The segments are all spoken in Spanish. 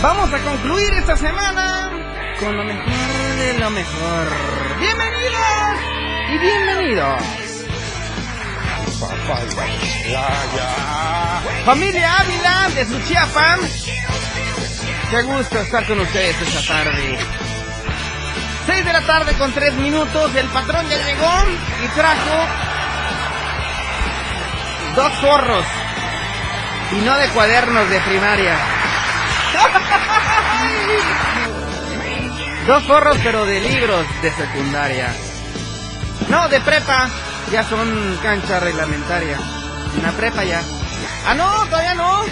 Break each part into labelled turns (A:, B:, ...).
A: Vamos a concluir esta semana con lo mejor de lo mejor. Bienvenidos y bienvenidos. Familia Ávila de Suchiapan. Qué gusto estar con ustedes esta tarde. 6 de la tarde con 3 minutos. El patrón ya llegó y trajo dos zorros. Y no de cuadernos de primaria. Dos zorros, pero de libros de secundaria. No, de prepa. Ya son cancha reglamentaria. En la prepa ya. Ah, no, todavía no.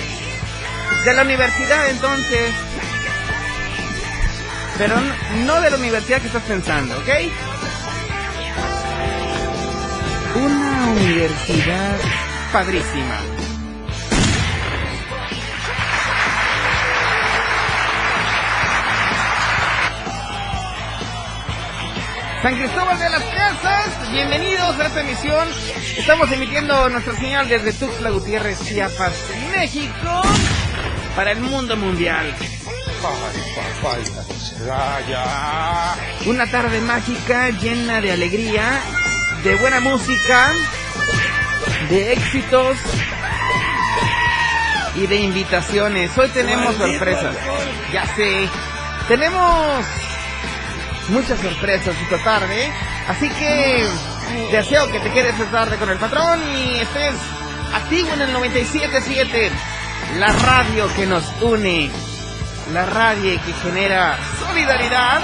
A: De la universidad entonces. Pero no de la universidad que estás pensando, ¿ok? Una universidad padrísima. San Cristóbal de las Casas, bienvenidos a esta emisión. Estamos emitiendo nuestra señal desde Tuxtla Gutiérrez, Chiapas, México, para el mundo mundial. Una tarde mágica llena de alegría, de buena música, de éxitos y de invitaciones. Hoy tenemos sorpresas. Ya sé. Tenemos muchas sorpresas esta tarde. Así que deseo que te quedes esta tarde con el patrón y estés activo en el 97.7. La radio que nos une. La radio que genera solidaridad.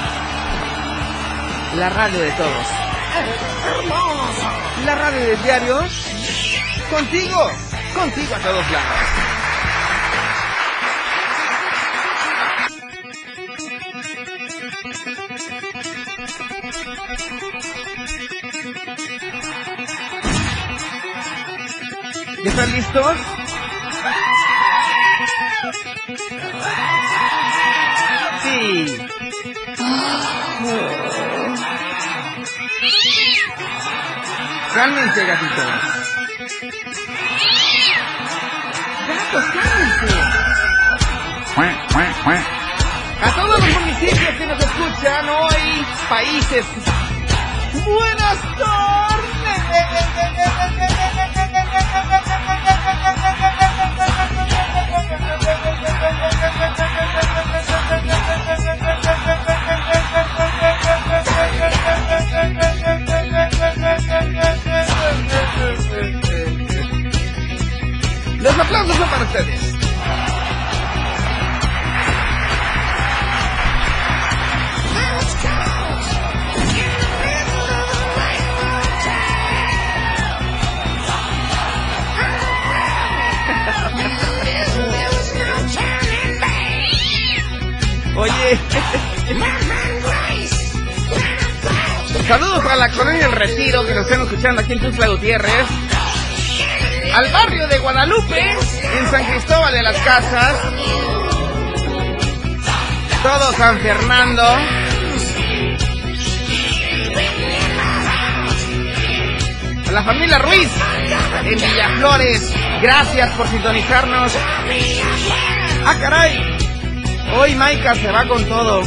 A: La radio de todos. La radio del diario. Contigo. Contigo a todos lados. Están listos? Sí. Cálmense, gatitos. Gatos, cálmense. A todos los municipios que nos escuchan hoy, países. Buenas Los aplausos son para ustedes. Oye. Saludos a la colonia El Retiro que nos están escuchando aquí en Tuxtla Gutiérrez. Al barrio de Guadalupe, en San Cristóbal de las Casas. Todo San Fernando. A la familia Ruiz en Villaflores. Gracias por sintonizarnos. Ah, caray. Hoy Maika se va con todo.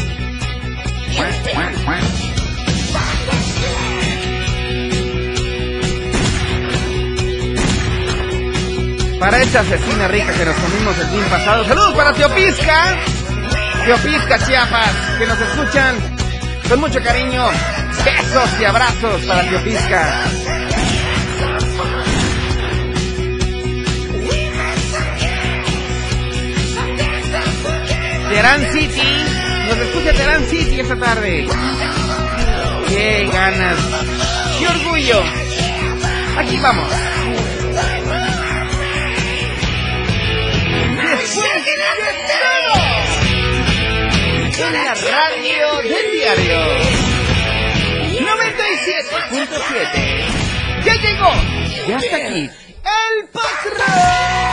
A: Para esta asesina rica que nos comimos el fin pasado. Saludos para Teopisca. Teopisca Chiapas, que nos escuchan con mucho cariño. Besos y abrazos para Teopisca. Terán City, nos escucha Terán City esta tarde. Qué ganas, qué orgullo. Aquí vamos. en la radio del diario 97.7. Ya llegó, ya está aquí, el patrón.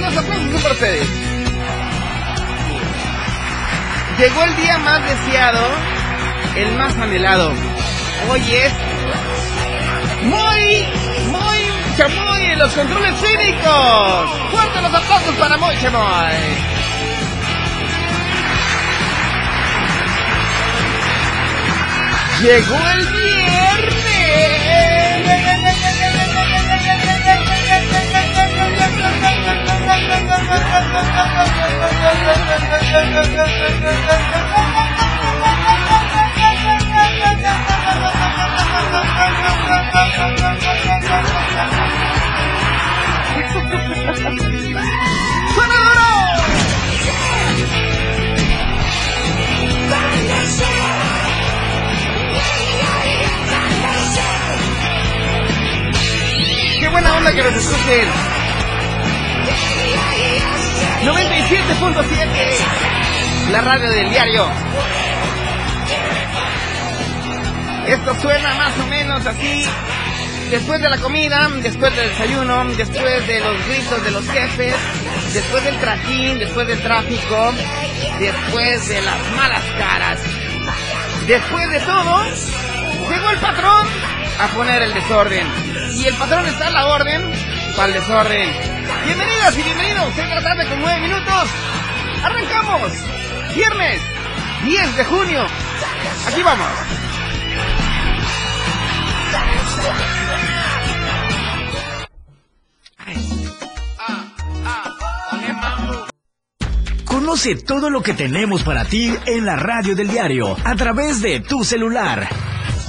A: Los aplausos para ustedes. Llegó el día más deseado, el más anhelado. Hoy es muy, muy chamoy en los controles cívicos. Fuerte los aplausos para muy chamoy. Llegó el Qué buena onda que nos escuchen. 97.7, la radio del diario. Esto suena más o menos así. Después de la comida, después del desayuno, después de los gritos de los jefes, después del trajín, después del tráfico, después de las malas caras. Después de todo, el patrón a poner el desorden. Y el patrón está a la orden para el desorden. Bienvenidas y bienvenidos, de la tarde con nueve minutos. Arrancamos. Viernes 10 de junio. Aquí vamos.
B: Conoce todo lo que tenemos para ti en la radio del diario a través de tu celular.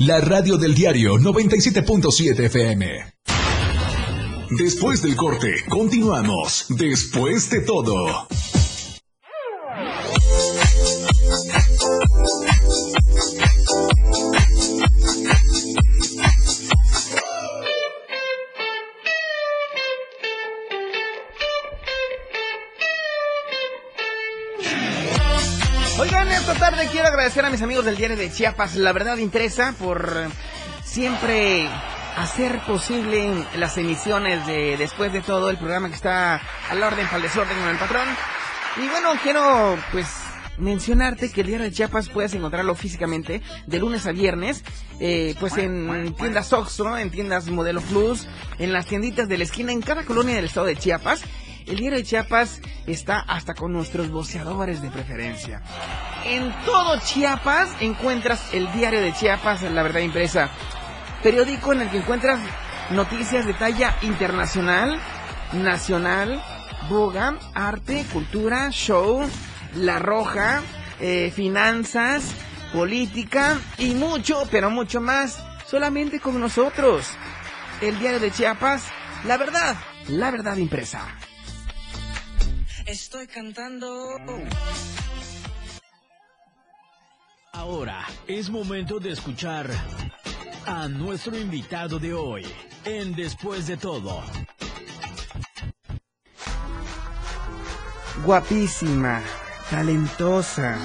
C: La radio del diario 97.7 FM. Después del corte, continuamos. Después de todo.
A: Esta tarde quiero agradecer a mis amigos del diario de Chiapas, La Verdad Impresa, por siempre hacer posible las emisiones de Después de todo, el programa que está al orden para el desorden con el patrón. Y bueno, quiero pues mencionarte que el diario de Chiapas puedes encontrarlo físicamente de lunes a viernes, eh, pues en tiendas Oxxo, en tiendas Modelo Plus, en las tienditas de la esquina, en cada colonia del estado de Chiapas. El diario de Chiapas está hasta con nuestros voceadores de preferencia. En todo Chiapas encuentras el diario de Chiapas, la verdad impresa. Periódico en el que encuentras noticias de talla internacional, nacional, boga, arte, cultura, show, la roja, eh, finanzas, política y mucho, pero mucho más, solamente con nosotros. El diario de Chiapas, la verdad, la verdad impresa.
D: Estoy cantando.
B: Ahora es momento de escuchar a nuestro invitado de hoy en Después de todo.
A: Guapísima, talentosa,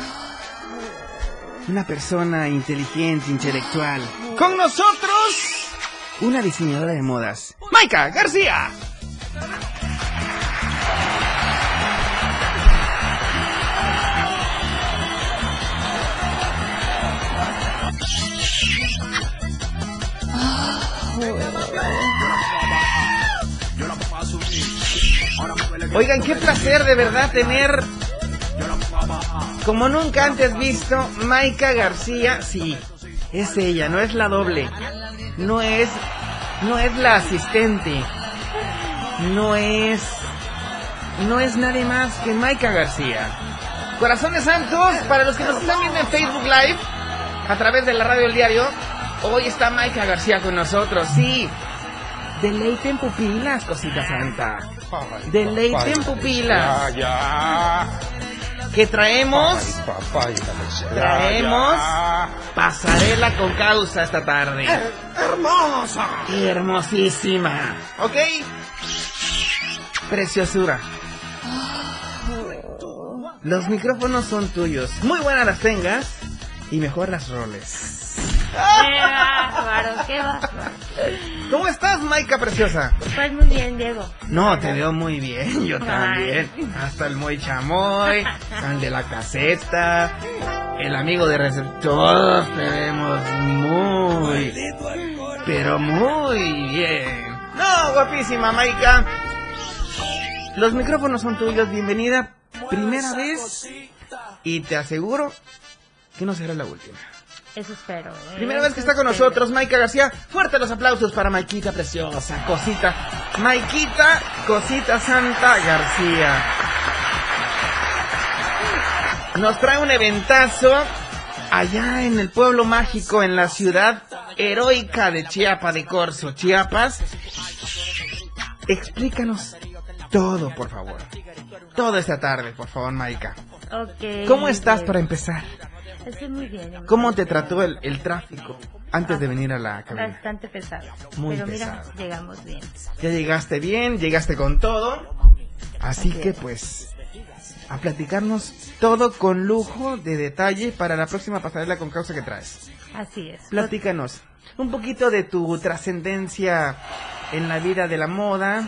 A: una persona inteligente, intelectual. Con nosotros, una diseñadora de modas, Maika García. Oigan, qué placer de verdad tener, como nunca antes visto, Maika García. Sí, es ella, no es la doble, no es, no es la asistente, no es, no es nadie más que Maika García. Corazones Santos, para los que nos están viendo en Facebook Live, a través de la radio El Diario, hoy está Maika García con nosotros, sí. Deleiten pupilas, cosita santa. Deleiten pupilas. Que traemos. Traemos pasarela con causa esta tarde.
C: ¡Hermosa!
A: Hermosísima. ¿Ok? Preciosura. Los micrófonos son tuyos. Muy buenas las tengas y mejor las roles.
E: Qué bárbaro, qué bárbaro.
A: ¿Cómo estás, Maika preciosa?
E: Pues muy bien, Diego.
A: No, te veo muy bien, yo también. Hasta el Moy Chamoy, el de la caseta, el amigo de receptor. Todos te vemos muy, pero muy bien. No, guapísima, Maika. Los micrófonos son tuyos, bienvenida. Primera vez y te aseguro que no será la última.
E: Eso espero. ¿eh?
A: Primera vez que está con
E: espero.
A: nosotros, Maika García. Fuerte los aplausos para Maikita preciosa, cosita. Maikita, cosita santa García. Nos trae un eventazo allá en el pueblo mágico, en la ciudad heroica de Chiapa de Corzo, Chiapas. Explícanos todo, por favor. Todo esta tarde, por favor, Maika. ¿Cómo estás para empezar?
E: Estoy muy bien.
A: ¿Cómo te trató el, el tráfico antes de venir a la cabina?
E: Bastante pesado.
A: Muy
E: Pero mira,
A: pesado.
E: llegamos bien.
A: Ya llegaste bien, llegaste con todo. Así que
E: es.
A: pues a platicarnos todo con lujo de detalle para la próxima pasarela con causa que traes.
E: Así es.
A: Platícanos un poquito de tu trascendencia en la vida de la moda,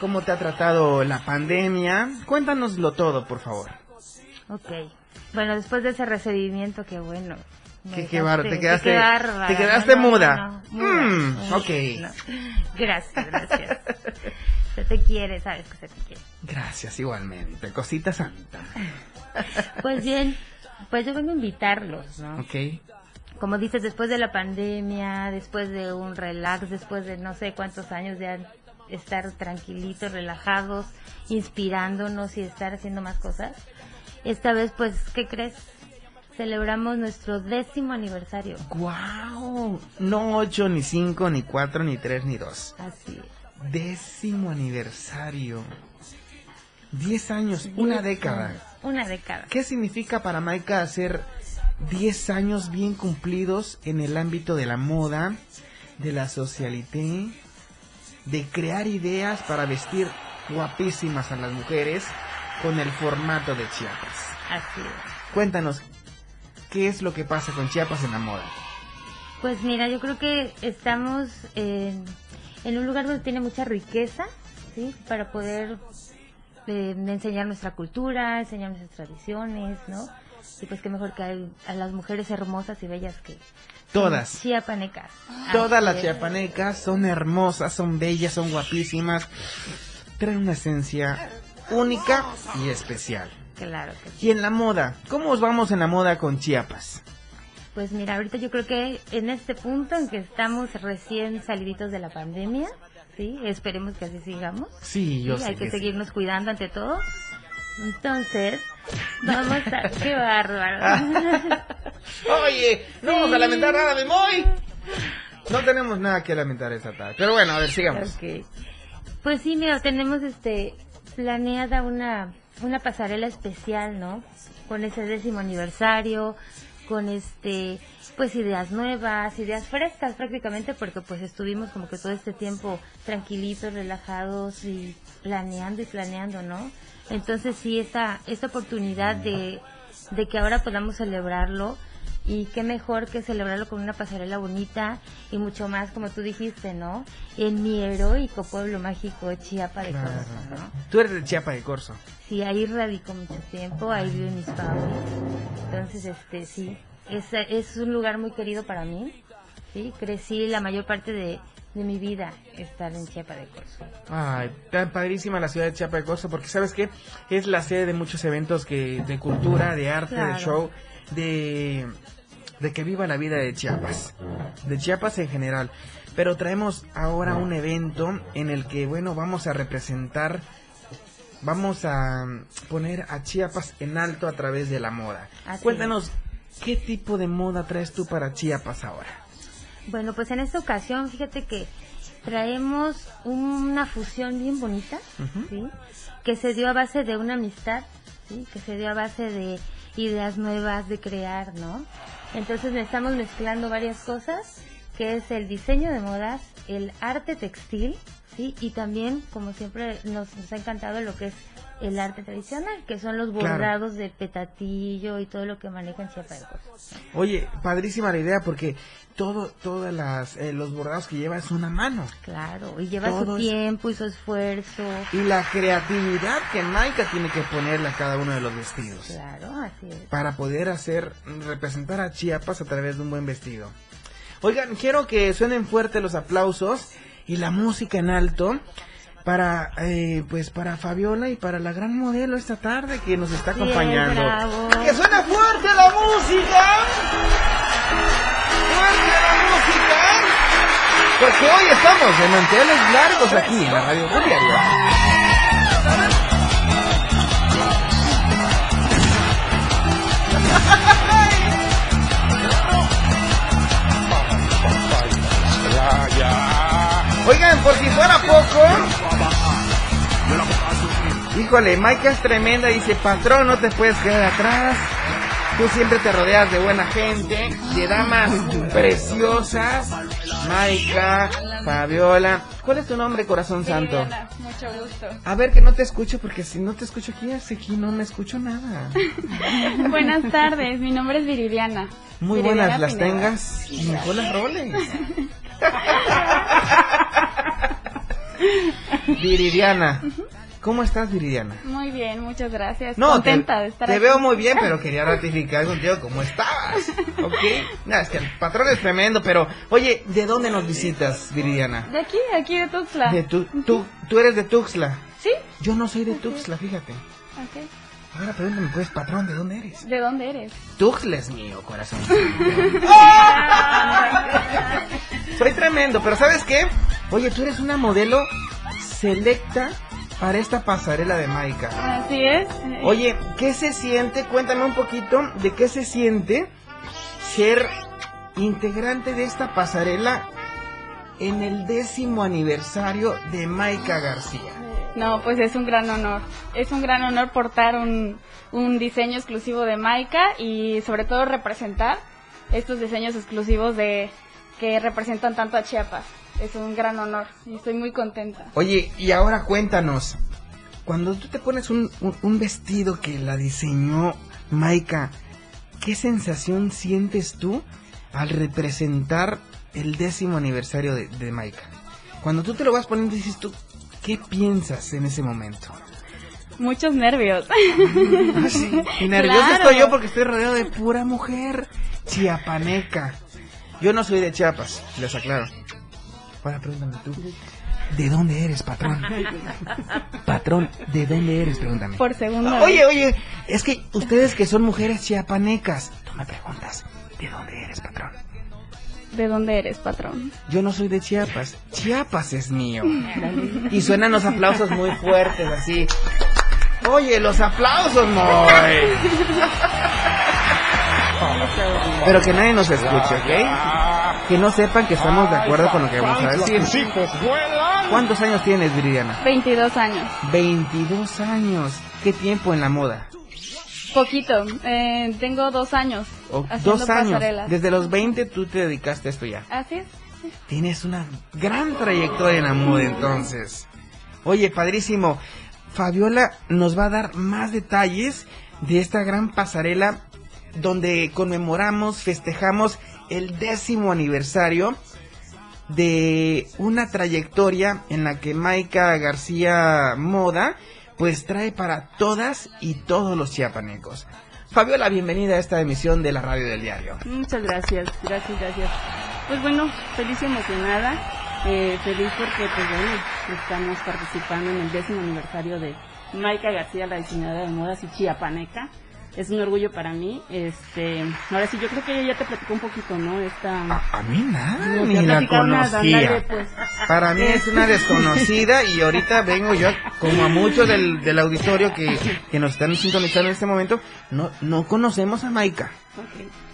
A: cómo te ha tratado la pandemia. Cuéntanoslo todo, por favor.
E: Ok. Bueno, después de ese recibimiento, qué bueno.
A: Qué- qué
E: dejaste-
A: bárbaro, te quedaste- te
E: No,
A: muda.
E: no.
A: Mm, ok.
E: Gracias, gracias. se te quiere, sabes que se te quiere.
A: Gracias igualmente, cosita santa.
E: Pues bien, pues yo vengo a invitarlos, ¿no?
A: Ok.
E: como dices, después de la pandemia, después de un relax, después de no sé cuántos años de estar tranquilitos, relajados, inspirándonos y estar haciendo más cosas, esta vez, pues, ¿qué crees? Celebramos nuestro décimo aniversario.
A: ¡Guau! No ocho, ni cinco, ni cuatro, ni tres, ni dos.
E: Así es.
A: Décimo aniversario. Diez años, una década.
E: Una década.
A: ¿Qué significa para Maika hacer diez años bien cumplidos en el ámbito de la moda, de la socialité, de crear ideas para vestir guapísimas a las mujeres con el formato de Chiapas?
E: Así es.
A: Cuéntanos, ¿qué es lo que pasa con Chiapas en la moda?
E: Pues mira, yo creo que estamos en, en un lugar donde tiene mucha riqueza, ¿sí? Para poder eh, enseñar nuestra cultura, enseñar nuestras tradiciones, ¿no? Y pues qué mejor que hay a las mujeres hermosas y bellas que
A: Todas.
E: chiapanecas.
A: Todas
E: Así
A: las
E: es.
A: chiapanecas son hermosas, son bellas, son guapísimas. Traen una esencia única y especial.
E: Claro que sí.
A: Y en la moda, ¿cómo os vamos en la moda con Chiapas?
E: Pues mira, ahorita yo creo que en este punto en que estamos recién saliditos de la pandemia, ¿sí? Esperemos que así sigamos.
A: Sí, yo
E: Sí,
A: sé
E: hay que,
A: que sí.
E: seguirnos cuidando ante todo. Entonces, vamos a... ¡Qué bárbaro!
A: Oye, no vamos a lamentar nada de Moy. No tenemos nada que lamentar esta tarde. Pero bueno, a ver, sigamos.
E: Ok. Pues sí, mira, tenemos este planeada una, una pasarela especial, ¿no? Con ese décimo aniversario, con este, pues ideas nuevas, ideas frescas prácticamente, porque pues estuvimos como que todo este tiempo tranquilitos, relajados y planeando y planeando, ¿no? Entonces sí, esta, esta oportunidad de, de que ahora podamos celebrarlo y qué mejor que celebrarlo con una pasarela bonita y mucho más, como tú dijiste, ¿no? En mi heroico pueblo mágico Chiapa de Corzo, ¿no?
A: Tú eres de Chiapa de Corzo.
E: Sí, ahí radico mucho tiempo, ahí viven mis padres. Entonces, este, sí, es, es un lugar muy querido para mí. Sí, crecí la mayor parte de, de mi vida estar en Chiapa de Corzo.
A: Ay, tan padrísima la ciudad de Chiapa de Corzo, porque sabes qué, es la sede de muchos eventos que de cultura, de arte, de
E: Claro.
A: show, de de que viva la vida de Chiapas, de Chiapas en general. Pero traemos ahora un evento en el que, bueno, vamos a representar, vamos a poner a Chiapas en alto a través de la moda.
E: Así
A: Cuéntanos, ¿qué tipo de moda traes tú para Chiapas ahora?
E: Bueno, pues en esta ocasión, fíjate que traemos una fusión bien bonita, ¿sí? Que se dio a base de una amistad, ¿sí? Que se dio a base de ideas nuevas de crear, ¿no? Entonces estamos mezclando varias cosas, que es el diseño de modas, el arte textil, ¿sí? Y también, como siempre, nos, nos ha encantado lo que es el arte tradicional, que son los
A: Claro.
E: bordados de petatillo y todo lo que manejan Chiapa de Corzo.
A: Oye, padrísima la idea porque todo, todas las, eh, los bordados que lleva es una mano.
E: Claro, y lleva
A: Todo
E: su tiempo y su esfuerzo.
A: Y la creatividad que Maika tiene que ponerle a cada uno de los vestidos.
E: Claro, así es.
A: Para poder hacer, representar a Chiapas a través de un buen vestido. Oigan, quiero que suenen fuerte los aplausos y la música en alto para, eh, pues para Fabiola y para la gran modelo esta tarde que nos está acompañando. ¡Que suene fuerte la música! ¡Fuerte la música! Porque hoy estamos de manteles largos aquí en la Radio Diario. Oigan, por si fuera poco. Híjole, Maika es tremenda. Dice, patrón, no te puedes quedar atrás. Tú siempre te rodeas de buena gente, de damas preciosas. Maika, Fabiola. ¿Cuál es tu nombre, corazón santo?
F: Mucho gusto.
A: A ver, que no te escucho, porque si no te escucho aquí, hace aquí no me escucho nada.
F: Buenas tardes, mi nombre es Viridiana.
A: Muy
F: Viridiana
A: buenas las
F: Pineda.
A: tengas y mejor las roles. Viridiana. ¿Cómo estás, Viridiana?
F: Muy bien, muchas gracias.
A: No,
F: Contenta
A: te,
F: de estar
A: te
F: aquí.
A: veo muy bien, pero quería ratificar contigo cómo estabas. ¿Ok? No, es que el patrón es tremendo, pero oye, ¿de dónde nos visitas, Viridiana?
F: De aquí, aquí de Tuxtla.
A: De tu, tú, tú eres de Tuxtla.
F: ¿Sí?
A: Yo no soy de Tuxtla, fíjate.
F: Ok.
A: Ahora pregúntame, pues, patrón, ¿de dónde eres?
F: ¿De dónde eres?
A: Tuxtla es mío, corazón. Soy tremendo, pero ¿sabes qué? Oye, tú eres una modelo selecta para esta pasarela de Maika.
F: Así es.
A: Oye, ¿qué se siente? Cuéntame un poquito de qué se siente ser integrante de esta pasarela en el décimo aniversario de Maika García.
F: No, pues es un gran honor. Es un gran honor portar un, un diseño exclusivo de Maika y sobre todo representar estos diseños exclusivos de que representan tanto a Chiapas. Es un gran honor y estoy muy contenta.
A: Oye, y ahora cuéntanos, cuando tú te pones un, un- un vestido que la diseñó Maika, ¿qué sensación sientes tú al representar el décimo aniversario de, de Maika? Cuando tú te lo vas poniendo, dices tú, ¿qué piensas en ese momento?
F: Muchos nervios.
A: Ah, sí. Y nervioso
F: Claro.
A: estoy yo porque estoy rodeado de pura mujer chiapaneca. Yo no soy de Chiapas, les aclaro. Ahora pregúntame tú. ¿De dónde eres, patrón? Patrón, ¿de dónde eres? Pregúntame.
F: Por segunda
A: Oye,
F: vez.
A: oye, es que ustedes que son mujeres chiapanecas, tú me preguntas, ¿de dónde eres, patrón?
F: ¿De dónde eres, patrón?
A: Yo no soy de Chiapas, Chiapas es mío. Y suenan los aplausos muy fuertes, así. Oye, los aplausos, Moy. Pero que nadie nos escuche, ¿ok? Que no sepan que estamos de acuerdo con lo que vamos a decir. ¿Cuántos años tienes, Viridiana?
F: 22 años.
A: 22 años. ¿Qué tiempo en la moda?
F: Poquito. Eh, tengo dos años.
A: O-
F: haciendo
A: dos años.
F: pasarelas.
A: Desde los 20 tú te dedicaste a esto ya.
F: Así es.
A: Tienes una gran trayectoria en la moda entonces. Oye, padrísimo. Fabiola nos va a dar más detalles de esta gran pasarela donde conmemoramos, festejamos el décimo aniversario de una trayectoria en la que Maika García Moda pues trae para todas y todos los chiapanecos. Fabiola, bienvenida a esta emisión de la radio del diario.
G: Muchas gracias, gracias, gracias. Pues bueno, feliz y emocionada, eh, feliz porque pues bueno, estamos participando en el décimo aniversario de Maika García, la diseñadora de modas y chiapaneca es un orgullo para mí. Este, ahora sí, yo creo que ella ya te platicó un poquito, ¿no? Esta,
A: a, mí nada, ni la conocía. Pues. Para mí es una desconocida y ahorita vengo yo, como a muchos del, del auditorio que, que nos están sintonizando en este momento, no, no conocemos a Maika.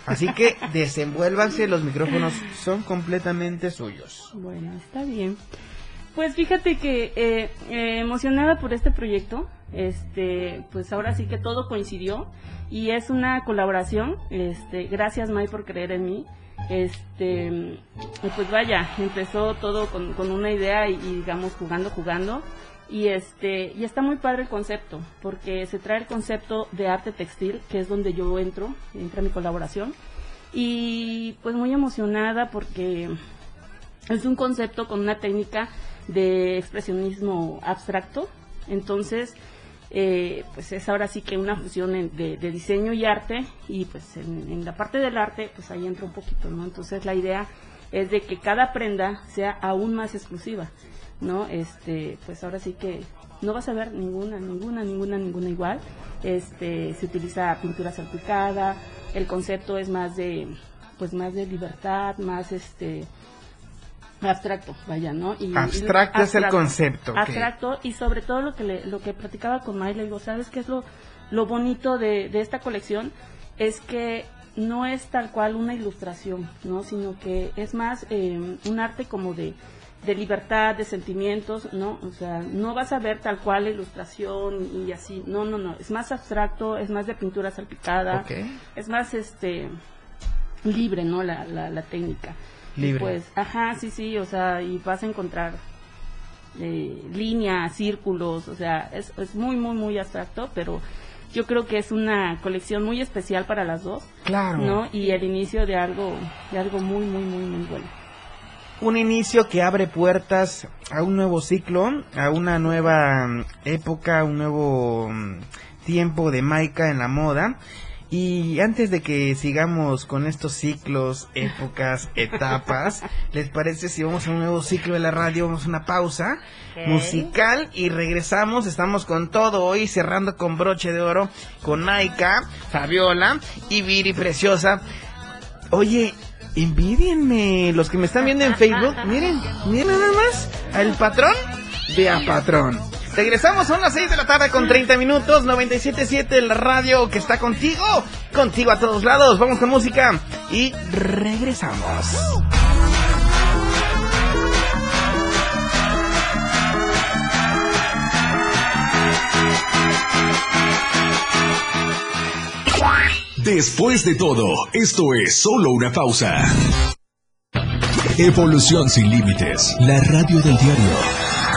A: Así que desenvuélvanse, los micrófonos son completamente suyos.
G: Bueno, está bien. Pues fíjate que eh, eh, emocionada por este proyecto, este, pues ahora sí que todo coincidió y es una colaboración. Este, gracias May por creer en mí. Este, pues vaya, empezó todo con, con una idea y, digamos jugando, jugando y este y está muy padre el concepto porque se trae el concepto de arte textil que es donde yo entro, entra mi colaboración y pues muy emocionada porque es un concepto con una técnica de expresionismo abstracto. Entonces, eh, pues es ahora sí que una fusión de, diseño y arte y pues en, la parte del arte pues ahí entra un poquito, ¿no? Entonces la idea es de que cada prenda sea aún más exclusiva, ¿no? Este, pues ahora sí que no vas a ver ninguna, ninguna, ninguna, ninguna igual. Este, se utiliza pintura salpicada, el concepto es más de, pues más de libertad, más este, abstracto, vaya, ¿no?
A: Y, abstracto es el concepto.
G: Abstracto y sobre todo lo que le, lo que platicaba con May, le digo, ¿sabes qué es lo, lo bonito de, de esta colección? Es que no es tal cual una ilustración, ¿no? Sino que es más eh, un arte como de, de libertad, de sentimientos, ¿no? O sea, no vas a ver tal cual la ilustración y así, no, no, no, es más abstracto, es más de pintura salpicada, es más este libre, ¿no? La, la, la técnica.
A: Libre.
G: pues, ajá, sí, sí, o sea, y vas a encontrar eh, líneas, círculos, o sea, es, es muy, muy, muy abstracto, pero yo creo que es una colección muy especial para las dos.
A: Claro.
G: ¿No? Y el inicio de algo, de algo muy, muy, muy, muy bueno.
A: Un inicio que abre puertas a un nuevo ciclo, a una nueva mm, época, un nuevo mm, tiempo de Maika en la moda y antes de que sigamos con estos ciclos, épocas, etapas, ¿les parece si vamos a un nuevo ciclo de la radio? Vamos a una pausa musical y regresamos. Estamos con todo hoy, cerrando con broche de oro con Naika, Fabiola y Viri Preciosa. Oye, envidienme los que me están viendo en Facebook. Miren, miren nada más al patrón de a patrón. Regresamos, son las 6 de la tarde con 30 minutos, 97.7 el radio que está contigo, contigo a todos lados. Vamos con música y regresamos.
C: Después de todo, esto es solo una pausa. Evolución sin límites, la radio del diario.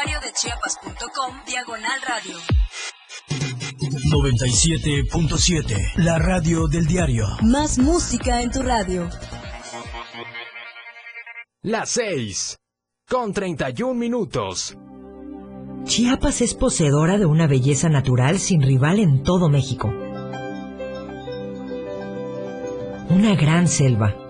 H: www.diariodechiapas.com Diagonal Radio.
C: 97.7 La radio del diario.
H: Más música en tu radio.
I: Las 6 con 31 minutos.
J: Chiapas es poseedora de una belleza natural sin rival en todo México. Una gran selva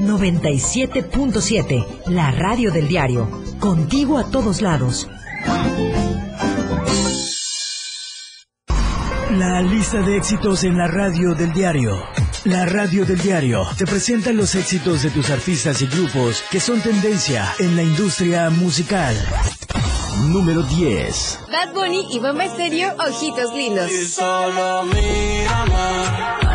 J: 97.7, la radio del diario. Contigo a todos lados.
B: La lista de éxitos en la radio del diario. La radio del diario te presenta los éxitos de tus artistas y grupos que son tendencia en la industria musical. Número 10.
K: Bad Bunny y Bomba Estéreo, Ojitos Lindos.
L: Y solo mírame.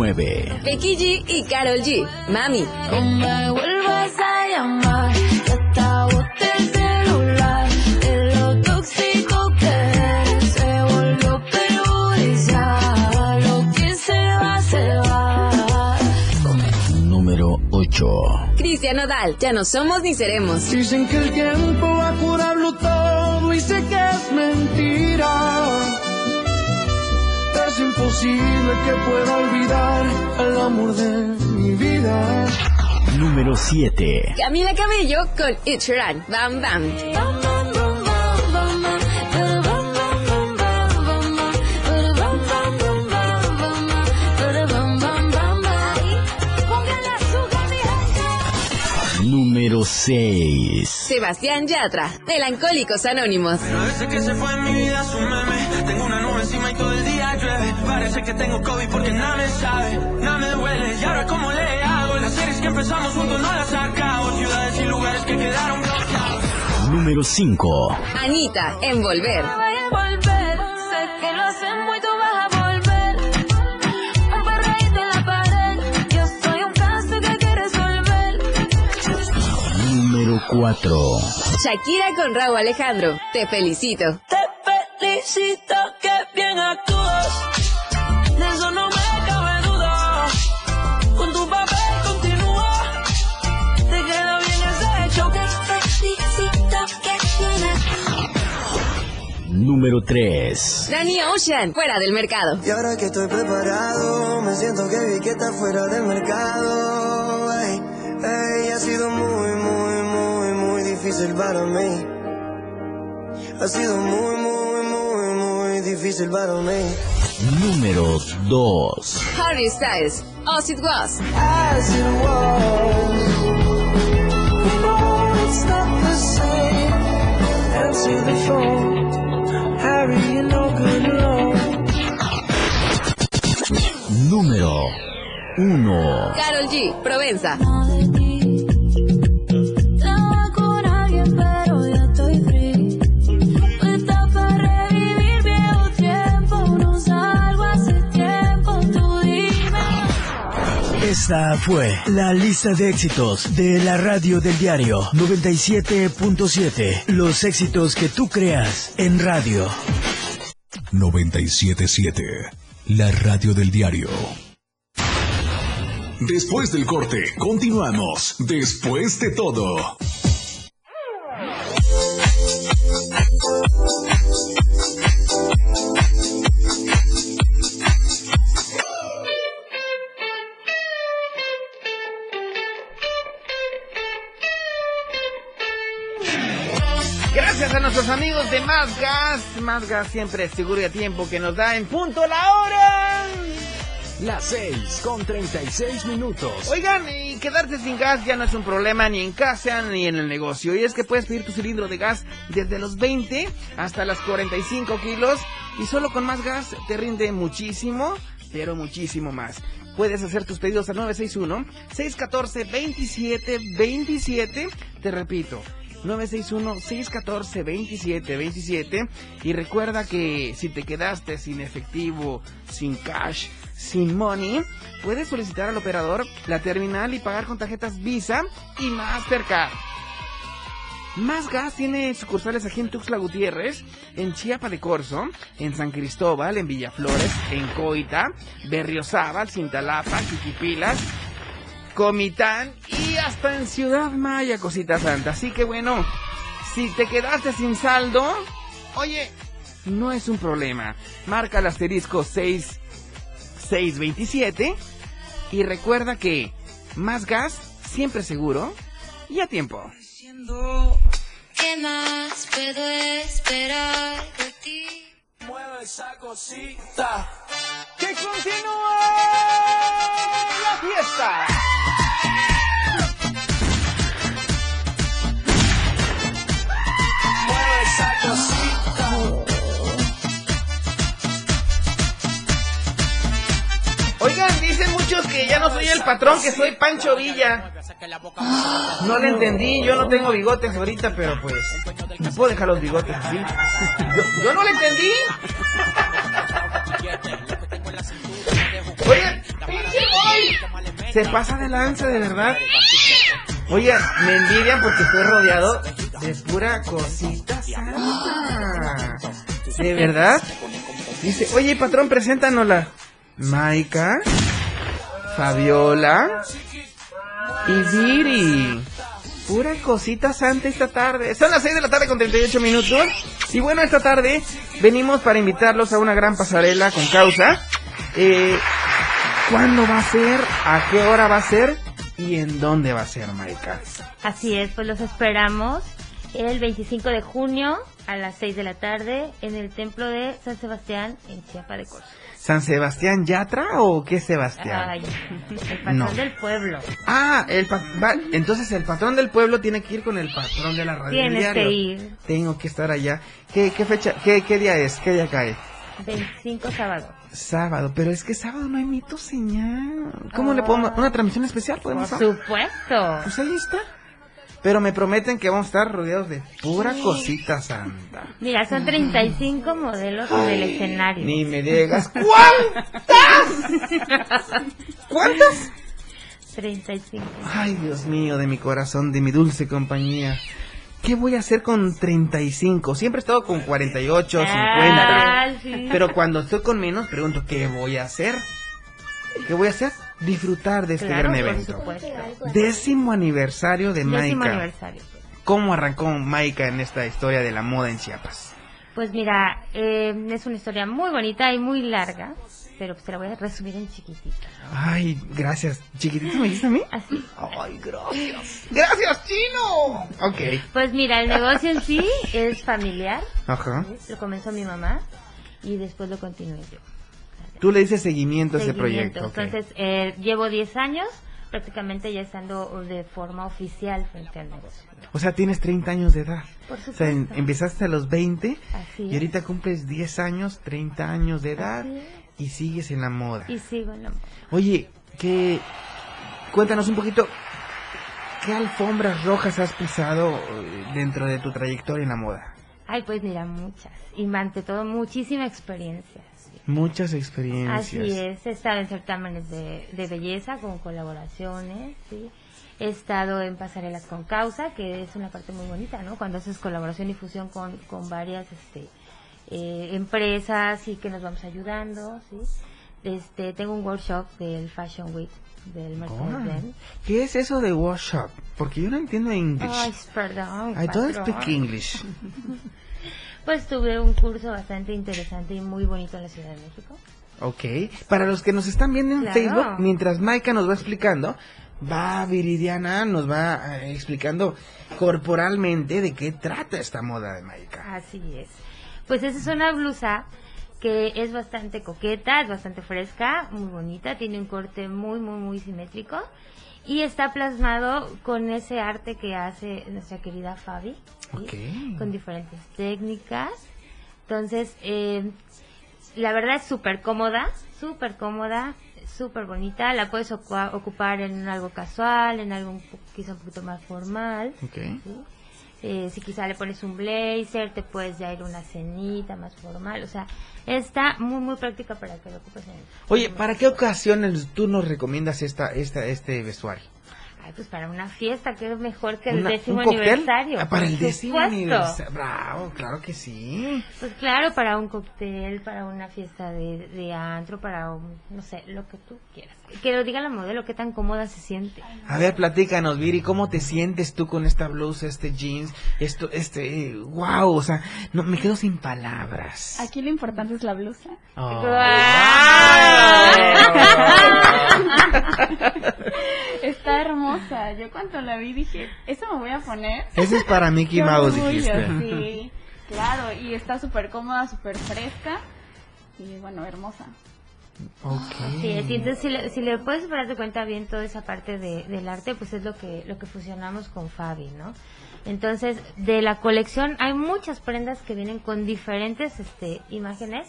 B: 9.
K: Becky G y Carol G. Mami.
L: No me vuelvas a llamar, que hasta boté el celular. De lo tóxico que eres, se volvió perjudicial. Lo que se va, se va.
B: Número 8.
K: Cristian Nodal. Ya no somos ni seremos.
L: Dicen que el tiempo va a curarlo todo y sé que es mentira. Es imposible que pueda olvidar el amor de mi vida.
B: Número 7.
K: Camila Cabello con It's Run. Bam Bam.
B: Número 6.
K: Sebastián Yatra. Melancólicos Anónimos.
L: Pero desde que se fue en mi vida su Parece que tengo COVID porque nada me sabe Nada me duele y ahora cómo le hago Las series que empezamos juntos no las acabo Ciudades y lugares que quedaron bloqueados
B: Número 5.
K: Anita. Envolver.
L: volver Sé que lo hacen muy, tú vas a volver Un perreíto en la pared Yo soy un caso que hay que resolver
B: Número 4.
K: Shakira con Raúl Alejandro. Te felicito.
L: Te felicito que bien actúas
B: Número 3.
K: Danny Ocean. Fuera del mercado.
M: Y ahora que estoy preparado, me siento que vi que está fuera del mercado. Ey, ey, ha sido muy, muy, muy, muy difícil para mí. Ha sido muy, muy, muy, muy difícil para mí.
B: Número 2.
K: Harry Styles. As It Was.
M: As it was, oh, it's not the same. Answer the phone,
B: Número 1.
K: Carol G. Provenza.
B: Esta fue la lista de éxitos de la radio del diario 97.7. Los éxitos que tú creas en radio.
C: 977. La radio del diario. Después del corte, continuamos. Después de todo.
A: Gracias a nuestros amigos de Más Gas. Más Gas siempre es seguro y a tiempo que nos da en punto la hora.
N: Las 6 con 36 minutos.
A: Oigan, y quedarse sin gas ya no es un problema ni en casa ni en el negocio. Y es que puedes pedir tu cilindro de gas desde los 20 hasta las 45 kilos. Y solo con más gas te rinde muchísimo, pero muchísimo más. Puedes hacer tus pedidos al 961-614-2727. Te repito, 961-614-2727. Y recuerda que si te quedaste sin efectivo, sin cash, sin money, puedes solicitar al operador la terminal y pagar con tarjetas Visa y Mastercard. Más Gas tiene sucursales aquí en Tuxtla Gutiérrez, en Chiapa de Corzo, en San Cristóbal, en Villaflores, en Coita, Berriozábal, Cintalapa, Chiquipilas, Comitán y hasta en Ciudad Maya, cosita santa. Así que bueno, si te quedaste sin saldo, oye, no es un problema. Marca el asterisco 6627 y recuerda que más gas, siempre seguro y a tiempo.
L: ¿Qué más puedo esperar de ti?
D: Mueve esa cosita.
A: ¡Que continúe la fiesta! Ya no soy el patrón, que soy Pancho Villa. No le entendí, yo no tengo bigotes ahorita, pero pues... ¿Me puedo dejar los bigotes así? Yo, no le entendí. Oye. Se pasa de lanza, de verdad. Oye, me envidian porque estoy rodeado de pura cosita santa. ¿De verdad? Dice, oye, patrón, preséntanosla. Maika, Fabiola y Viri. Pura cosita santa esta tarde. Son las 6 de la tarde con 38 minutos. Y bueno, esta tarde venimos para invitarlos a una gran pasarela con causa. Eh, ¿Cuándo va a ser? ¿A qué hora va a ser? ¿Y en dónde va a ser, Maika?
E: Así es, pues los esperamos el 25 de junio a las 6 de la tarde en el templo de San Sebastián en Chiapa de Corzo.
A: ¿San Sebastián Yatra o qué Sebastián?
E: Ay, el patrón
A: No.
E: del pueblo.
A: Ah, el va- entonces el patrón del pueblo tiene que ir con el patrón de la radio.
E: Tienes
A: diario.
E: que ir.
A: Tengo que estar allá. ¿Qué, qué fecha, qué, qué día es? ¿Qué día cae?
E: 25 sábado.
A: Sábado, pero es que sábado no emito señal. ¿Cómo le podemos una transmisión especial
E: Por
A: podemos hacer?
E: supuesto.
A: Pues ahí está. Pero me prometen que vamos a estar rodeados de pura cosita santa.
E: Mira, son 35 modelos del escenario.
A: Ni me digas ¿Cuántas? ¿Cuántas?
E: 35.
A: Ay, Dios mío, de mi corazón, de mi dulce compañía. ¿Qué voy a hacer con 35? Siempre he estado con 48, 50.
E: Ah, sí.
A: Pero cuando estoy con menos, pregunto, ¿qué voy a hacer? ¿Qué voy a hacer? Disfrutar de este
E: Claro,
A: gran
E: por
A: evento.
E: supuesto.
A: Décimo aniversario de
E: Décimo
A: Maika.
E: aniversario.
A: ¿Cómo arrancó Maika en esta historia de la moda en Chiapas?
E: Pues mira, eh, es una historia muy bonita y muy larga, pero pues te la voy a resumir en chiquitita.
A: Ay, gracias. ¿Chiquitito me dijiste a mí?
E: Así.
A: Ay, gracias. ¡Gracias, chino! Ok.
E: Pues mira, el negocio en sí es familiar.
A: Ajá.
E: Lo comenzó mi mamá y después lo continué yo.
A: Tú le dices seguimiento a ese proyecto.
E: Entonces, eh, llevo 10 años prácticamente ya estando de forma oficial frente al negocio.
A: O sea, tienes 30 años de edad.
E: Por
A: O sea, en- empezaste a los 20
E: Así
A: y ahorita cumples 10 años, 30 años de edad y sigues en la moda.
E: Y sigo en la moda.
A: Oye, que cuéntanos un poquito, ¿qué alfombras rojas has pisado eh, dentro de tu trayectoria en la moda?
E: Ay, pues mira, muchas. Y ante todo, muchísima experiencia.
A: Muchas experiencias.
E: Así es, he estado en certámenes de, de belleza con colaboraciones, ¿sí? He estado en pasarelas con causa, que es una parte muy bonita, ¿no? Cuando haces colaboración y fusión con, con varias este, eh, empresas y que nos vamos ayudando, ¿sí? Este, tengo un workshop del Fashion Week del Mercedes-Benz.
A: ¿Qué es eso de workshop? Porque yo no entiendo inglés.
E: Ay, perdón.
A: I don't
E: patrón.
A: speak English.
E: Pues tuve un curso bastante interesante y muy bonito en la Ciudad de México.
A: Ok. Para los que nos están viendo en
E: Claro.
A: Facebook, mientras Maika nos va explicando, va Viridiana, nos va eh, explicando corporalmente de qué trata esta moda de Maika.
E: Así es. Pues esa es una blusa que es bastante coqueta, es bastante fresca, muy bonita, tiene un corte muy, muy, muy simétrico y está plasmado con ese arte que hace nuestra querida Fabi, ¿sí? con diferentes técnicas. Entonces, eh, la verdad es súper cómoda, súper cómoda, súper bonita, la puedes ocu- ocupar en algo casual, en algo un quizá un poquito más formal.
A: Ok.
E: ¿sí? Eh, si quizá le pones un blazer, te puedes ya ir a una cenita más formal. O sea, está muy, muy práctica para que lo ocupes en
A: Oye, ¿para qué ocasiones tú nos recomiendas esta, esta, este vestuario?
E: Ay, pues para una fiesta, que es mejor que el
A: Una-
E: décimo
A: ¿un cóctel?
E: aniversario.
A: Ah, para el décimo aniversario. Bravo, claro que sí.
E: Pues claro, para un cóctel, para una fiesta de, de antro, para un, no sé, lo que tú quieras. Que lo diga la modelo, qué tan cómoda se siente.
A: A ver, platícanos, Viri, ¿cómo te sientes tú con esta blusa, este jeans, esto, este, wow, o sea, no, me quedo sin palabras.
F: Aquí lo importante es la blusa.
A: Oh.
F: hermosa. Yo cuando la vi dije, eso me voy a poner.
A: Ese es para Mickey Mouse,
F: orgullo,
A: dijiste.
F: Sí, claro. Y está súper cómoda, súper fresca. Y bueno, hermosa.
E: Así es, y entonces si le, si le puedes darte cuenta bien toda esa parte de, del arte, pues es lo que, lo que fusionamos con Fabi, ¿no? Entonces, de la colección hay muchas prendas que vienen con diferentes este, imágenes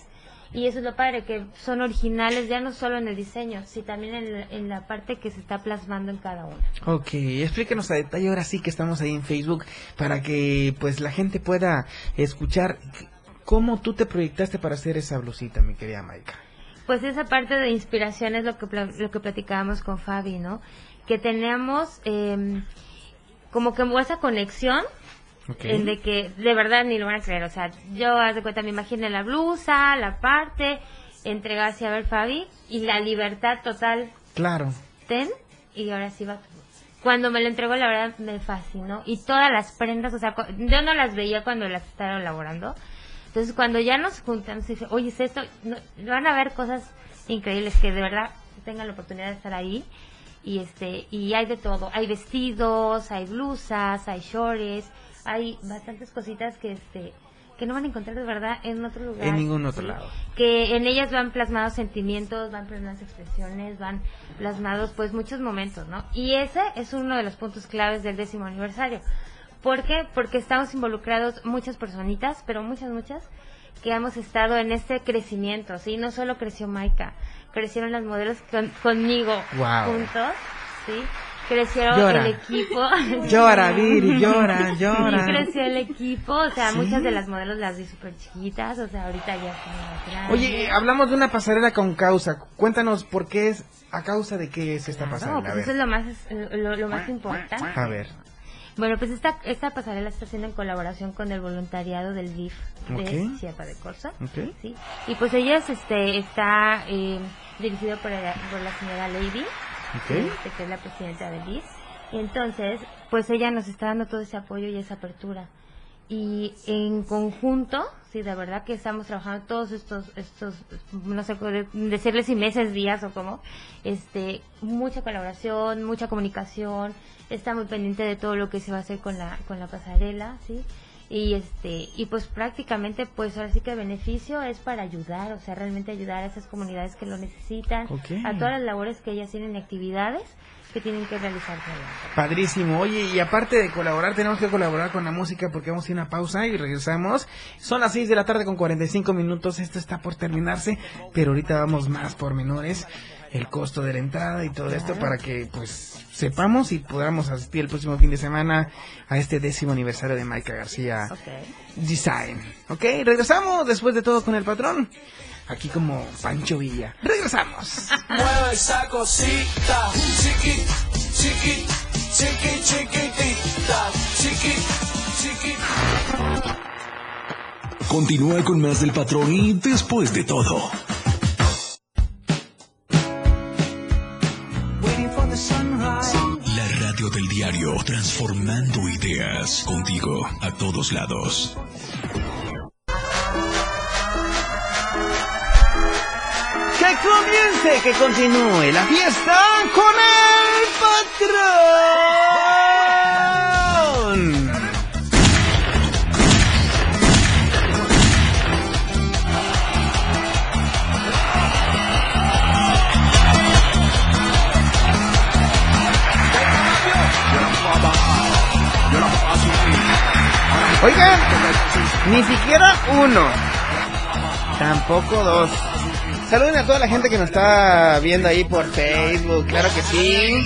E: y eso es lo padre, que son originales ya no solo en el diseño, sino también en la, en la parte que se está plasmando en cada una.
A: Ok, explíquenos a detalle ahora sí que estamos ahí en Facebook para que pues la gente pueda escuchar cómo tú te proyectaste para hacer esa blusita, mi querida Maika.
E: Pues esa parte de inspiración es lo que, lo que platicábamos con Fabi, ¿no? Que tenemos eh, como que esa conexión
A: Ok.
E: en de que de verdad ni lo van a creer. O sea, yo haz de cuenta, me imaginé la blusa, la parte, entregarse a ver Fabi y la libertad total,
A: Claro.
E: ten, y ahora sí va. Cuando me lo entregó, la verdad me fascinó. Y todas las prendas, o sea, yo no las veía cuando las estaba elaborando. Entonces, cuando ya nos juntamos y dije, oye, es esto, no- van a ver cosas increíbles que de verdad tengan la oportunidad de estar ahí. Y este, y hay de todo. Hay vestidos, hay blusas, hay shorts, hay bastantes cositas que este, que no van a encontrar de verdad en otro lugar.
A: En ningún otro lado.
E: que en ellas van plasmados sentimientos, van plasmadas expresiones, van plasmados pues muchos momentos, ¿no? Y ese es uno de los puntos claves del décimo aniversario. ¿Por qué? Porque estamos involucrados muchas personitas, pero muchas, muchas, que hemos estado en este crecimiento, ¿sí? No solo creció Maika, crecieron las modelos con- conmigo
A: Guau.
E: juntos, ¿sí?
A: Llora.
E: el equipo.
A: Llora, Viri, llora, llora.
E: Sí, creció el equipo, o sea,
A: Sí.
E: muchas de las modelos las vi súper chiquitas, o sea, ahorita ya están.
A: Oye, eh, hablamos de una pasarela con causa. Cuéntanos por qué es, a causa de qué es esta
E: No,
A: pasarela. A
E: pues
A: ver.
E: eso es lo más, lo, lo más importante.
A: A ver.
E: Bueno, pues esta, esta pasarela está haciendo en colaboración con el voluntariado del DIF de
A: Ok.
E: Chiapa de Corsa.
A: Ok.
E: ¿sí? Y pues ella es, este, está eh, dirigido por por la señora Lady, Este, que es la presidenta del DIF. Y entonces, pues ella nos está dando todo ese apoyo y esa apertura. Y en conjunto, sí, de verdad que estamos trabajando todos estos, estos, no sé, de- decirles si meses, días o cómo, este, mucha colaboración, mucha comunicación, está muy pendiente de todo lo que se va a hacer con la, con la pasarela, sí, y este, y pues prácticamente, pues ahora sí que el beneficio es para ayudar, o sea, realmente ayudar a esas comunidades que lo necesitan, a todas las labores que ellas tienen actividades que tienen que realizar.
A: Padrísimo. Oye, y aparte de colaborar, tenemos que colaborar con la música porque vamos a ir a una pausa y regresamos. Son las 6 de la tarde con 45 minutos. Esto está por terminarse, pero ahorita vamos más por menores. El costo de la entrada y todo esto para que pues sepamos y podamos asistir el próximo fin de semana a este décimo aniversario de Maika García Design. Ok, regresamos después de todo con el patrón. Aquí como Pancho Villa. Regresamos.
D: Mueve esa cosita, chiqui, chiqui, chiqui, chiquitita, chiqui, chiqui.
C: Continúa con más del patrón y después de todo. La radio del diario, transformando ideas contigo a todos lados.
A: Comience, que continúe la fiesta con el patrón. Oigan, ni siquiera uno, tampoco dos. Saluden a toda la gente que nos está viendo ahí por Facebook, claro que sí.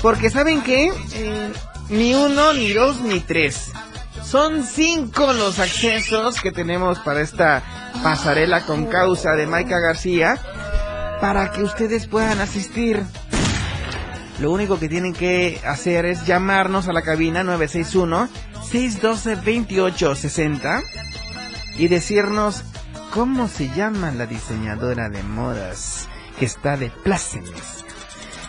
A: Porque ¿saben qué? Eh, ni uno, ni dos, ni tres. Son cinco los accesos que tenemos para esta pasarela con causa de Maika García para que ustedes puedan asistir. Lo único que tienen que hacer es llamarnos a la cabina 961-612-2860 y decirnos cómo se llama la diseñadora de modas que está de plácemes.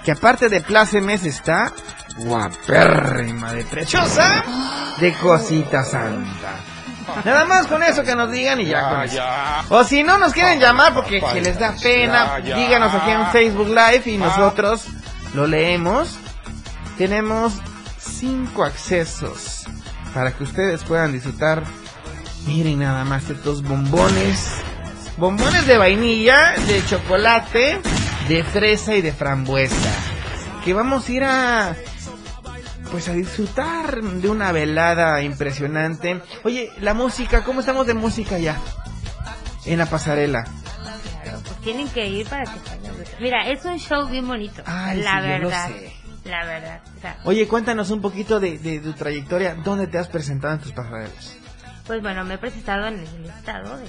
A: Que aparte de plácemes está guapérrima de preciosa de cosita santa. Nada más con eso que nos digan y ya, con eso. O si no nos quieren llamar porque si les da pena, díganos aquí en Facebook Live y nosotros lo leemos. Tenemos cinco accesos para que ustedes puedan disfrutar. Miren nada más estos bombones. Bombones de vainilla, de chocolate, de fresa y de frambuesa. Que vamos a ir a pues a disfrutar de una velada impresionante. Oye, la música, ¿cómo estamos de música ya? En la pasarela.
E: Claro, pues tienen que ir para que Mira, es un show bien bonito.
A: Ay,
E: la
A: sí, yo lo
E: verdad.
A: sé.
E: La verdad. O sea,
A: Oye, cuéntanos un poquito de, de tu trayectoria. ¿Dónde te has presentado en tus pasarelas?
E: Pues bueno, me he presentado en el estado, de,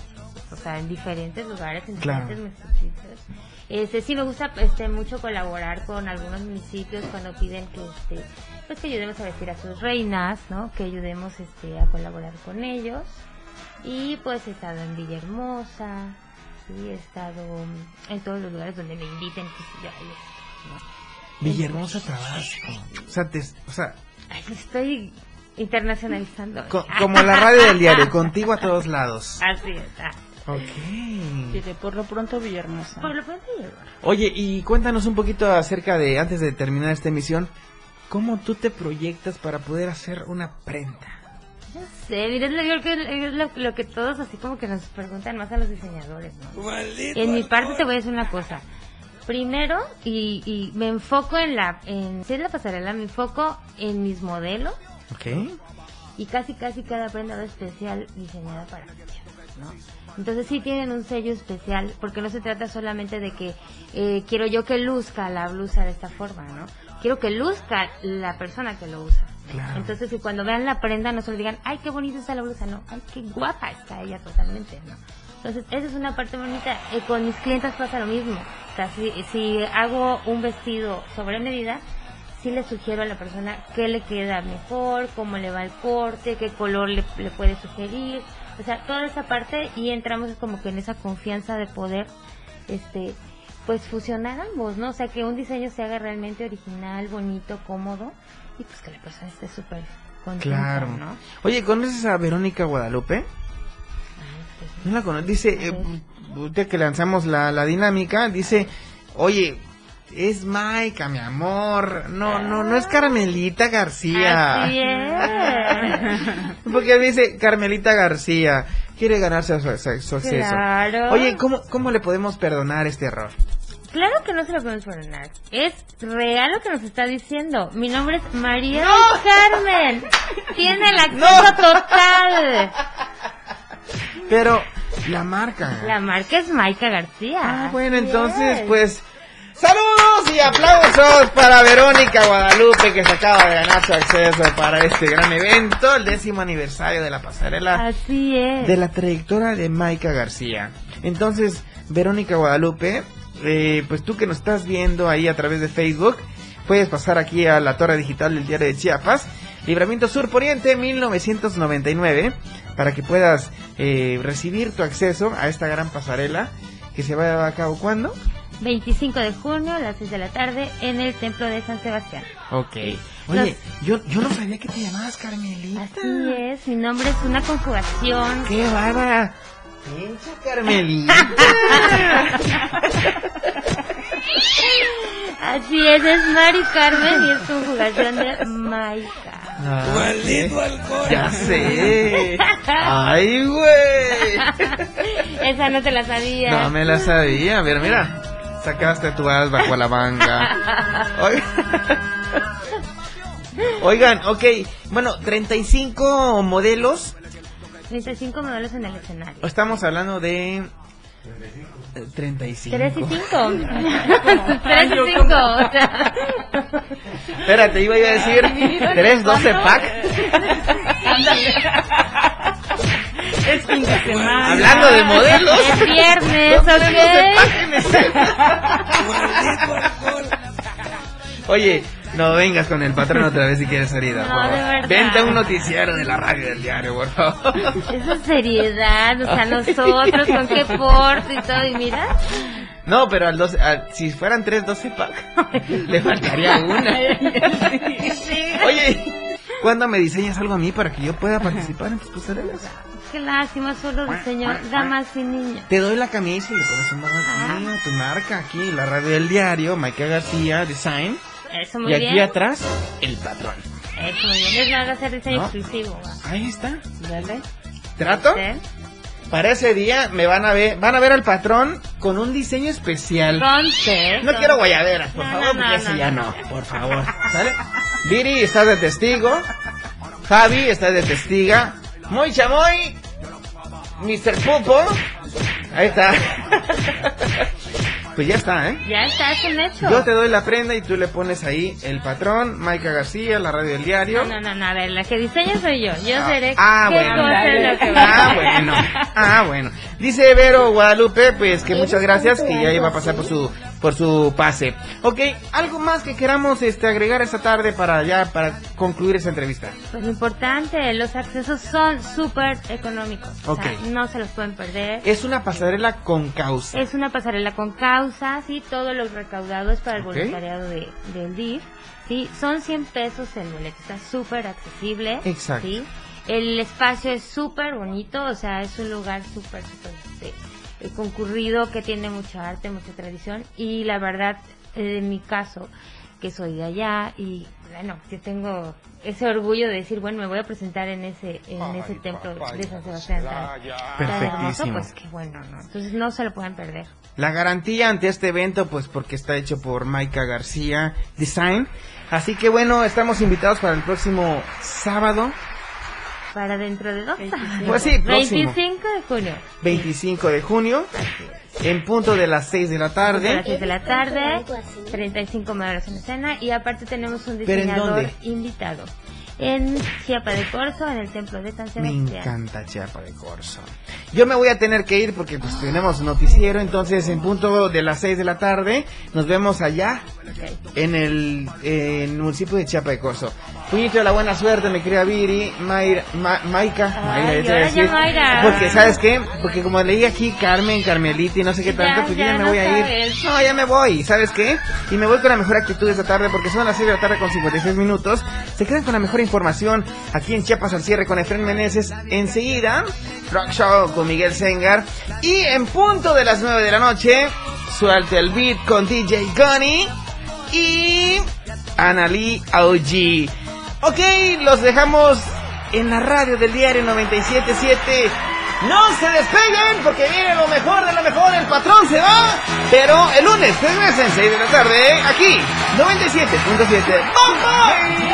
E: o sea, en diferentes lugares, en
A: Claro.
E: diferentes municipios. Este, sí me gusta este, mucho colaborar con algunos municipios cuando piden que este, pues que ayudemos a vestir a sus reinas, ¿no? Que ayudemos este, a colaborar con ellos. Y pues he estado en Villahermosa, sí, he estado en todos los lugares donde me inviten, pues yo ahí, ¿no?
A: Villahermosa, Tabasco. O sea, te- o sea,
E: Ay, estoy internacionalizando.
A: co- como la radio del diario, contigo a todos lados.
E: Así es. ah.
A: Ok.
G: Dice, por lo pronto Villahermosa.
E: Por lo pronto llegó.
A: Oye, y cuéntanos un poquito acerca de, antes de terminar esta emisión, ¿cómo tú te proyectas para poder hacer una prenda?
E: No sé, mira, es lo, yo creo que es lo, lo que todos así como que nos preguntan más a los diseñadores, ¿no? En mi parte te voy a decir una cosa. Primero, y, y me enfoco en la, en, si es la pasarela, me enfoco en mis modelos
A: Ok.
E: y casi casi cada prenda va especial diseñada para ellos, ¿no? Entonces sí tienen un sello especial, porque no se trata solamente de que eh, quiero yo que luzca la blusa de esta forma, ¿no? Quiero que luzca la persona que lo usa.
A: Claro.
E: Entonces, que cuando vean la prenda no solo digan, ay, qué bonita está la blusa, no, ay, qué guapa está ella totalmente, ¿no? Entonces, esa es una parte bonita. Eh, con mis clientes pasa lo mismo. O sea, si, si hago un vestido sobre medida, sí le sugiero a la persona qué le queda mejor, cómo le va el corte, qué color le, le puede sugerir. O sea, toda esa parte y entramos como que en esa confianza de poder, este, pues fusionar ambos, ¿no? O sea, que un diseño se haga realmente original, bonito, cómodo y pues que la persona esté súper contenta,
A: Claro.
E: ¿no?
A: Oye, ¿conoces a Verónica Guadalupe? No la conoces. Dice, eh, que lanzamos la, la dinámica, dice, oye, es Maika, mi amor. No, no, no es Carmelita García.
E: Así es.
A: Porque dice Carmelita García. Quiere ganarse su, su-.
E: Claro.
A: Oye, ¿cómo, ¿cómo le podemos perdonar este error?
E: Claro que no se lo podemos perdonar. Es real lo que nos está diciendo. Mi nombre es María del Carmen. Tiene el acceso total.
A: Pero la marca.
E: La marca es Maika García.
A: Ah, bueno, entonces,
E: es.
A: pues, saludos y aplausos para Verónica Guadalupe que se acaba de ganar su acceso para este gran evento, el décimo aniversario de la pasarela
E: Así es.
A: de la trayectoria de Maika García. Entonces, Verónica Guadalupe, eh, pues tú que nos estás viendo ahí a través de Facebook, puedes pasar aquí a la torre digital del diario de Chiapas, Libramiento Sur Poniente 1999, para que puedas eh, recibir tu acceso a esta gran pasarela que se va a llevar a cabo cuándo?
E: 25 de junio a las 6 de la tarde en el Templo de San Sebastián.
A: Ok. Oye, yo, yo no sabía que te llamabas Carmelita.
E: Así es, mi nombre es una conjugación.
A: ¡Qué bárbara! Piensa, Carmelita.
E: Así es, es Mari Carmen y es conjugación de Maika.
A: Maldito alcohol. Ya sé. Ay, güey.
E: Esa no te la sabía.
A: No me la sabía. Mira, mira. Sacaste tu as bajo la manga. Oigan. Ok. Bueno, 35 modelos.
E: 35 modelos en el escenario.
A: Estamos hablando de. eh, 35.
E: 3 y 5. 3 y 5. O sea.
A: Espérate, iba yo a decir 3, 12 pack.
G: Es fin de semana.
A: Hablando de modelos.
E: Es viernes,
A: ¿Dónde
E: ¿ok?
A: Oye, no vengas con el patrón otra vez si quieres salida.
E: No, de verdad.
A: Vente a un noticiero de la radio del diario, por favor.
E: Esa seriedad, o sea, nosotros con qué porte y todo, y mira.
A: No, pero al 12, al- si fueran tres 12 pack, le faltaría una. Oye, ¿cuándo me diseñas algo a mí para que yo pueda participar en tus pasarelas?
E: Qué lástima, solo diseño damas y niños.
A: Te doy la camisa y le pones un aquí, tu marca aquí, la radio del diario, Maika García Design.
E: Eso muy
A: y aquí
E: bien.
A: atrás, el patrón.
E: Eso muy bien. Es nada hacer diseño
A: ¿No?
E: exclusivo.
A: Ahí está.
E: Dale.
A: ¿Trato?
E: ¿Sí?
A: Para ese día me van a ver, van a ver al patrón con un diseño especial.
E: Conte.
A: No quiero guayaderas, por
E: No,
A: favor,
E: no,
A: porque
E: no,
A: ese
E: no,
A: ya
E: no.
A: no, por favor. ¿Sale? Viri, estás de testigo. Javi, estás de testiga. Muy chamoy. Mr. Pupo. Ahí está. Pues ya está, ¿eh?
E: Ya está, es un hecho.
A: Yo te doy la prenda y tú le pones ahí el patrón, Maika García, la radio del diario.
E: No, no, no, no, a ver, la que diseña soy yo. Yo
A: Ah,
E: seré
A: ah,
E: qué
A: bueno.
E: cosa es lo que va
A: Ah, bueno. Ah, bueno. Dice Vero Guadalupe, pues que muchas gracias, que ya iba a pasar por su por su pase. Ok, algo más que queramos este agregar esta tarde para ya para concluir esta entrevista.
E: Pues lo importante, los accesos son súper económicos. O sea,
A: Ok.
E: no se los pueden perder.
A: Es una pasarela con causa.
E: Es una pasarela con causa, sí, todo lo recaudado es para el voluntariado de, del DIF, sí, son 100 pesos el boleto, está súper accesible,
A: Exacto.
E: sí, el espacio es súper bonito, o sea, es un lugar súper, súper concurrido que tiene mucha arte, mucha tradición y la verdad, eh, en mi caso, que soy de allá y bueno, yo tengo ese orgullo de decir, bueno, me voy a presentar en ese en ese templo de San Sebastián tan, tan hermoso,
A: Perfectísimo.
E: pues que bueno, ¿no? Entonces no se lo pueden perder.
A: La garantía ante este evento, pues porque está hecho por Maika García Design. Así que bueno, estamos invitados para el próximo sábado,
E: Para dentro de dos
A: Pues sí, próximo.
E: 25 de junio.
A: 25 de junio, en punto de las 6 de la
E: A las
A: tarde.
E: 6 de la tarde, 35 modelos en escena y aparte tenemos un
A: ¿Pero en
E: diseñador invitado. En Chiapa de Corzo, en el templo de San
A: Me
E: Sebastián.
A: encanta Chiapa de Corzo. Yo me voy a tener que ir porque pues tenemos noticiero, entonces en punto de las 6 de la tarde nos vemos allá en el, en el municipio de Chiapa de Corzo. Puñito de la buena suerte, mi querida Viri, Mayra, Ma- Maika, Mayra,
E: Ay,
A: ya te iba a
E: ahora ya
A: decir.
E: Mayra.
A: Porque, ¿sabes qué? Porque como leí aquí Carmen, Carmelita y no sé qué tanto,
E: Ya,
A: pues yo
E: ya
A: ya me
E: no
A: voy a ir. No, ya me voy, ¿sabes qué? Y me voy con la mejor actitud esta tarde porque son las 6 de la tarde con 56 minutos. Se quedan con la mejor información aquí en Chiapas al cierre con Efren Meneses. Enseguida, Rock Show con Miguel Sengar. Y en punto de las 9 de la noche, suelta el beat con DJ Gunny y Analí OG. Ok, los dejamos en la radio del diario 977. No se despeguen porque viene lo mejor de lo mejor. El patrón se va. Pero el lunes regresen 6 de la tarde aquí 97.7. ¡Bomba!